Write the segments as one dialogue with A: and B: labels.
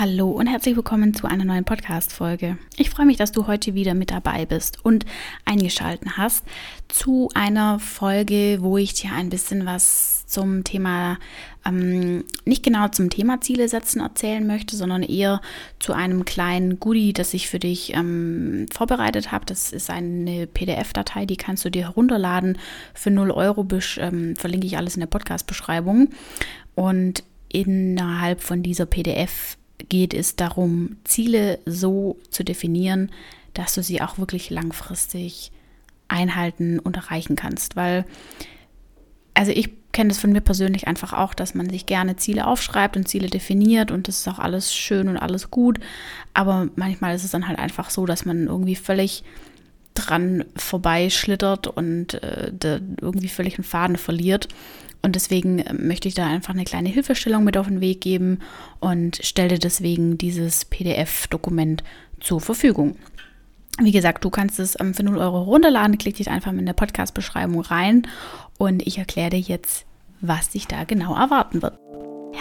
A: Hallo und herzlich willkommen zu einer neuen Podcast-Folge. Ich freue mich, dass du heute wieder mit dabei bist und eingeschalten hast zu einer Folge, wo ich dir ein bisschen was zum Thema, ähm, nicht genau zum Thema Ziele setzen erzählen möchte, sondern eher zu einem kleinen Goodie, das ich für dich ähm, vorbereitet habe. Das ist eine PDF-Datei, die kannst du dir herunterladen für 0 Euro. Ähm, verlinke ich alles in der Podcast-Beschreibung. Und innerhalb von dieser PDF geht es darum, Ziele so zu definieren, dass du sie auch wirklich langfristig einhalten und erreichen kannst. Weil, also ich kenne das von mir persönlich einfach auch, dass man sich gerne Ziele aufschreibt und Ziele definiert und das ist auch alles schön und alles gut. Aber manchmal ist es dann halt einfach so, dass man irgendwie völlig dran vorbeischlittert und äh, irgendwie völlig einen Faden verliert. Und deswegen äh, möchte ich da einfach eine kleine Hilfestellung mit auf den Weg geben und stelle deswegen dieses PDF-Dokument zur Verfügung. Wie gesagt, du kannst es ähm, für 0 Euro runterladen, klick dich einfach in der Podcast-Beschreibung rein und ich erkläre dir jetzt, was dich da genau erwarten wird.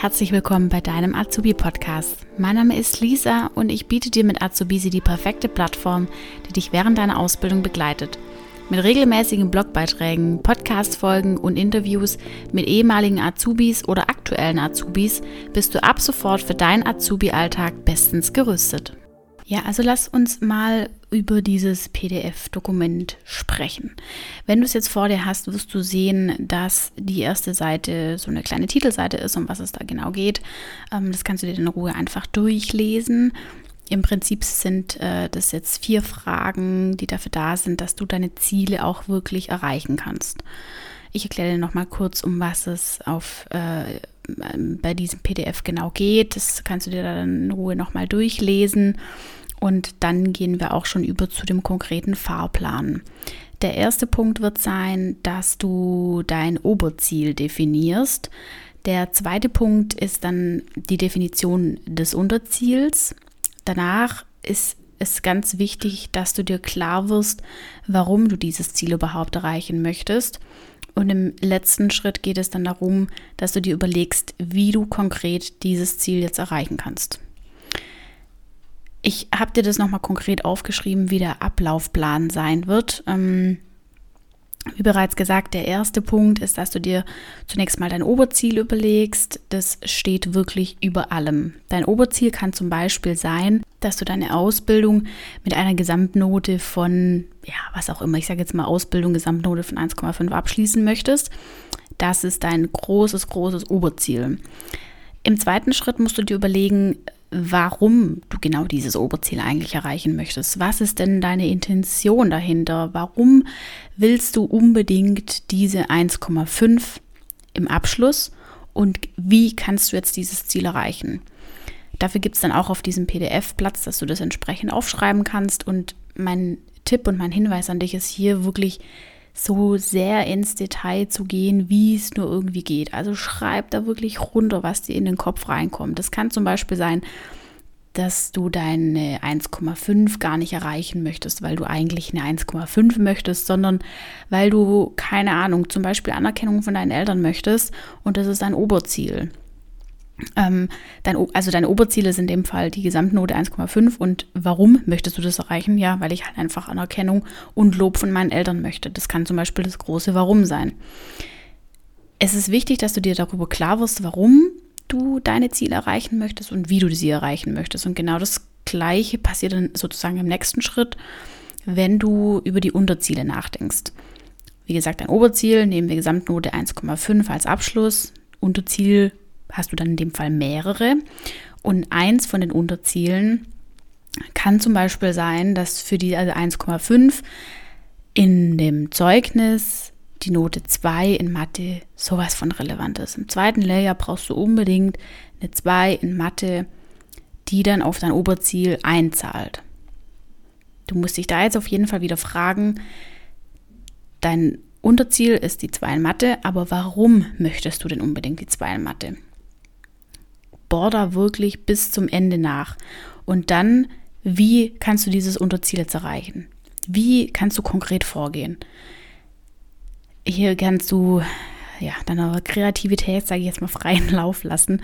A: Herzlich willkommen bei deinem Azubi-Podcast. Mein Name ist Lisa und ich biete dir mit Azubisi die perfekte Plattform, die dich während deiner Ausbildung begleitet – mit regelmäßigen Blogbeiträgen, Podcast-Folgen und Interviews mit ehemaligen Azubis oder aktuellen Azubis bist du ab sofort für deinen Azubi-Alltag bestens gerüstet. Ja, also lass uns mal über dieses PDF-Dokument sprechen. Wenn du es jetzt vor dir hast, wirst du sehen, dass die erste Seite so eine kleine Titelseite ist, um was es da genau geht. Ähm, das kannst du dir in Ruhe einfach durchlesen. Im Prinzip sind äh, das jetzt vier Fragen, die dafür da sind, dass du deine Ziele auch wirklich erreichen kannst. Ich erkläre dir nochmal kurz, um was es auf, äh, bei diesem PDF genau geht. Das kannst du dir dann in Ruhe nochmal durchlesen. Und dann gehen wir auch schon über zu dem konkreten Fahrplan. Der erste Punkt wird sein, dass du dein Oberziel definierst. Der zweite Punkt ist dann die Definition des Unterziels. Danach ist es ganz wichtig, dass du dir klar wirst, warum du dieses Ziel überhaupt erreichen möchtest. Und im letzten Schritt geht es dann darum, dass du dir überlegst, wie du konkret dieses Ziel jetzt erreichen kannst. Ich habe dir das nochmal konkret aufgeschrieben, wie der Ablaufplan sein wird. Ähm, wie bereits gesagt, der erste Punkt ist, dass du dir zunächst mal dein Oberziel überlegst. Das steht wirklich über allem. Dein Oberziel kann zum Beispiel sein, dass du deine Ausbildung mit einer Gesamtnote von, ja, was auch immer, ich sage jetzt mal Ausbildung, Gesamtnote von 1,5 abschließen möchtest. Das ist dein großes, großes Oberziel. Im zweiten Schritt musst du dir überlegen, warum du genau dieses Oberziel eigentlich erreichen möchtest. Was ist denn deine Intention dahinter? Warum willst du unbedingt diese 1,5 im Abschluss und wie kannst du jetzt dieses Ziel erreichen? Dafür gibt es dann auch auf diesem PDF Platz, dass du das entsprechend aufschreiben kannst. Und mein Tipp und mein Hinweis an dich ist hier wirklich so sehr ins Detail zu gehen, wie es nur irgendwie geht. Also schreib da wirklich runter, was dir in den Kopf reinkommt. Das kann zum Beispiel sein, dass du deine 1,5 gar nicht erreichen möchtest, weil du eigentlich eine 1,5 möchtest, sondern weil du, keine Ahnung, zum Beispiel Anerkennung von deinen Eltern möchtest und das ist dein Oberziel. Ähm, dein, also deine Oberziele sind in dem Fall die Gesamtnote 1,5 und warum möchtest du das erreichen? Ja, weil ich halt einfach Anerkennung und Lob von meinen Eltern möchte. Das kann zum Beispiel das große Warum sein. Es ist wichtig, dass du dir darüber klar wirst, warum du deine Ziele erreichen möchtest und wie du sie erreichen möchtest. Und genau das Gleiche passiert dann sozusagen im nächsten Schritt, wenn du über die Unterziele nachdenkst. Wie gesagt, dein Oberziel nehmen wir Gesamtnote 1,5 als Abschluss. Unterziel hast du dann in dem Fall mehrere. Und eins von den Unterzielen kann zum Beispiel sein, dass für die also 1,5 in dem Zeugnis die Note 2 in Mathe sowas von relevant ist. Im zweiten Layer brauchst du unbedingt eine 2 in Mathe, die dann auf dein Oberziel einzahlt. Du musst dich da jetzt auf jeden Fall wieder fragen, dein Unterziel ist die 2 in Mathe, aber warum möchtest du denn unbedingt die 2 in Mathe? Bohr da wirklich bis zum Ende nach. Und dann, wie kannst du dieses Unterziel jetzt erreichen? Wie kannst du konkret vorgehen? Hier kannst du ja, deiner Kreativität, sage ich jetzt mal, freien Lauf lassen.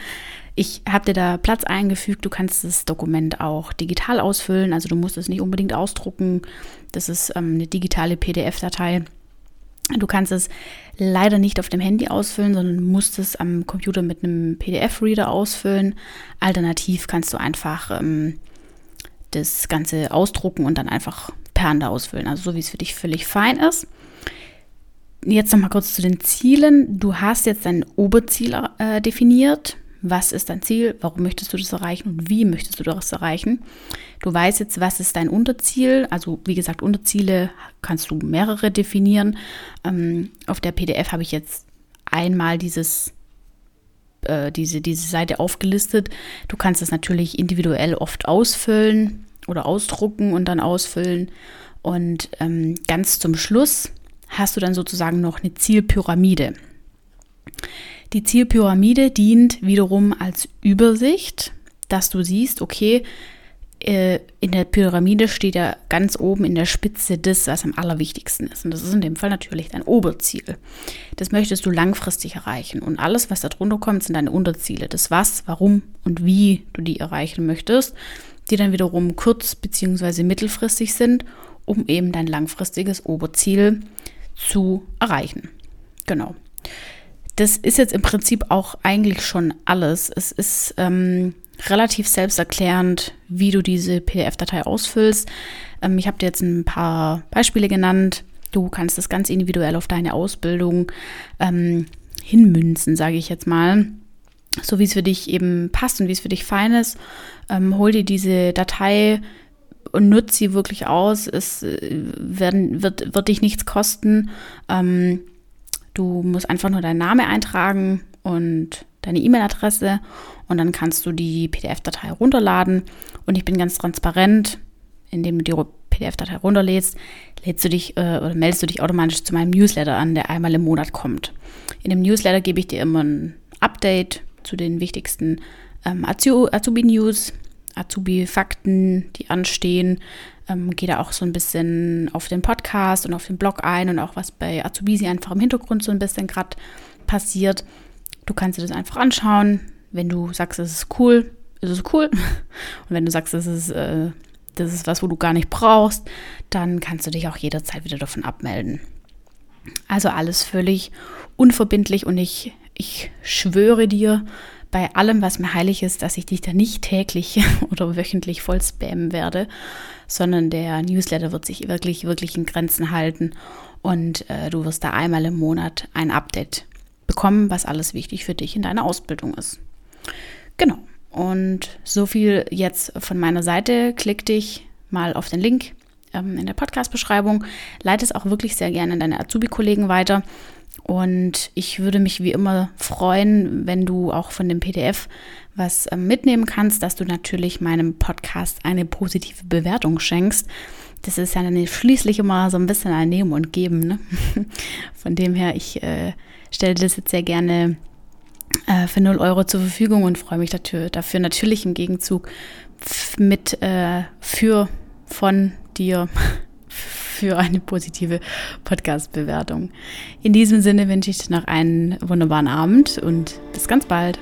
A: Ich habe dir da Platz eingefügt. Du kannst das Dokument auch digital ausfüllen. Also du musst es nicht unbedingt ausdrucken. Das ist ähm, eine digitale PDF-Datei. Du kannst es leider nicht auf dem Handy ausfüllen, sondern musst es am Computer mit einem PDF-Reader ausfüllen. Alternativ kannst du einfach ähm, das Ganze ausdrucken und dann einfach per Hand ausfüllen. Also so wie es für dich völlig fein ist. Jetzt nochmal kurz zu den Zielen. Du hast jetzt dein Oberziel äh, definiert. Was ist dein Ziel? Warum möchtest du das erreichen und wie möchtest du das erreichen? Du weißt jetzt, was ist dein Unterziel. Also wie gesagt, Unterziele kannst du mehrere definieren. Ähm, auf der PDF habe ich jetzt einmal dieses äh, diese, diese Seite aufgelistet. Du kannst es natürlich individuell oft ausfüllen oder ausdrucken und dann ausfüllen. Und ähm, ganz zum Schluss hast du dann sozusagen noch eine Zielpyramide. Die Zielpyramide dient wiederum als Übersicht, dass du siehst, okay, äh, in der Pyramide steht ja ganz oben in der Spitze das, was am allerwichtigsten ist. Und das ist in dem Fall natürlich dein Oberziel. Das möchtest du langfristig erreichen. Und alles, was da drunter kommt, sind deine Unterziele. Das was, warum und wie du die erreichen möchtest, die dann wiederum kurz- bzw. mittelfristig sind, um eben dein langfristiges Oberziel zu erreichen. Genau. Das ist jetzt im Prinzip auch eigentlich schon alles. Es ist ähm, relativ selbsterklärend, wie du diese PDF-Datei ausfüllst. Ähm, ich habe dir jetzt ein paar Beispiele genannt. Du kannst das ganz individuell auf deine Ausbildung ähm, hinmünzen, sage ich jetzt mal. So wie es für dich eben passt und wie es für dich fein ist. Ähm, hol dir diese Datei und nutze sie wirklich aus. Es äh, werden, wird, wird dich nichts kosten. Ähm, du musst einfach nur deinen Namen eintragen und deine E-Mail-Adresse und dann kannst du die PDF-Datei runterladen. Und ich bin ganz transparent, indem du die PDF-Datei runterlädst, lädst du dich äh, oder meldest du dich automatisch zu meinem Newsletter an, der einmal im Monat kommt. In dem Newsletter gebe ich dir immer ein Update zu den wichtigsten ähm, Azubi-News, Azubi-Fakten, die anstehen. Ähm, gehe da auch so ein bisschen auf den Podcast und auf den Blog ein und auch was bei Azubisi einfach im Hintergrund so ein bisschen gerade passiert. Du kannst dir das einfach anschauen. Wenn du sagst, es ist cool, ist es cool. Und wenn du sagst, es ist, äh, das ist was, wo du gar nicht brauchst, dann kannst du dich auch jederzeit wieder davon abmelden. Also alles völlig unverbindlich und ich, ich schwöre dir, bei allem, was mir heilig ist, dass ich dich da nicht täglich oder wöchentlich voll spammen werde, sondern der Newsletter wird sich wirklich, wirklich in Grenzen halten und äh, du wirst da einmal im Monat ein Update bekommen, was alles wichtig für dich in deiner Ausbildung ist. Genau. Und so viel jetzt von meiner Seite. Klick dich mal auf den Link ähm, in der Podcast-Beschreibung. Leite es auch wirklich sehr gerne an deine Azubi-Kollegen weiter. Und ich würde mich wie immer freuen, wenn du auch von dem PDF was ähm, mitnehmen kannst, dass du natürlich meinem Podcast eine positive Bewertung schenkst. Das ist ja dann schließlich immer so ein bisschen ein Nehmen und Geben. Ne? Von dem her, ich äh, stelle das jetzt sehr gerne äh, für 0 Euro zur Verfügung und freue mich dafür, dafür natürlich im Gegenzug mit äh, für von dir für eine positive Podcast-Bewertung. In diesem Sinne wünsche ich dir noch einen wunderbaren Abend und bis ganz bald.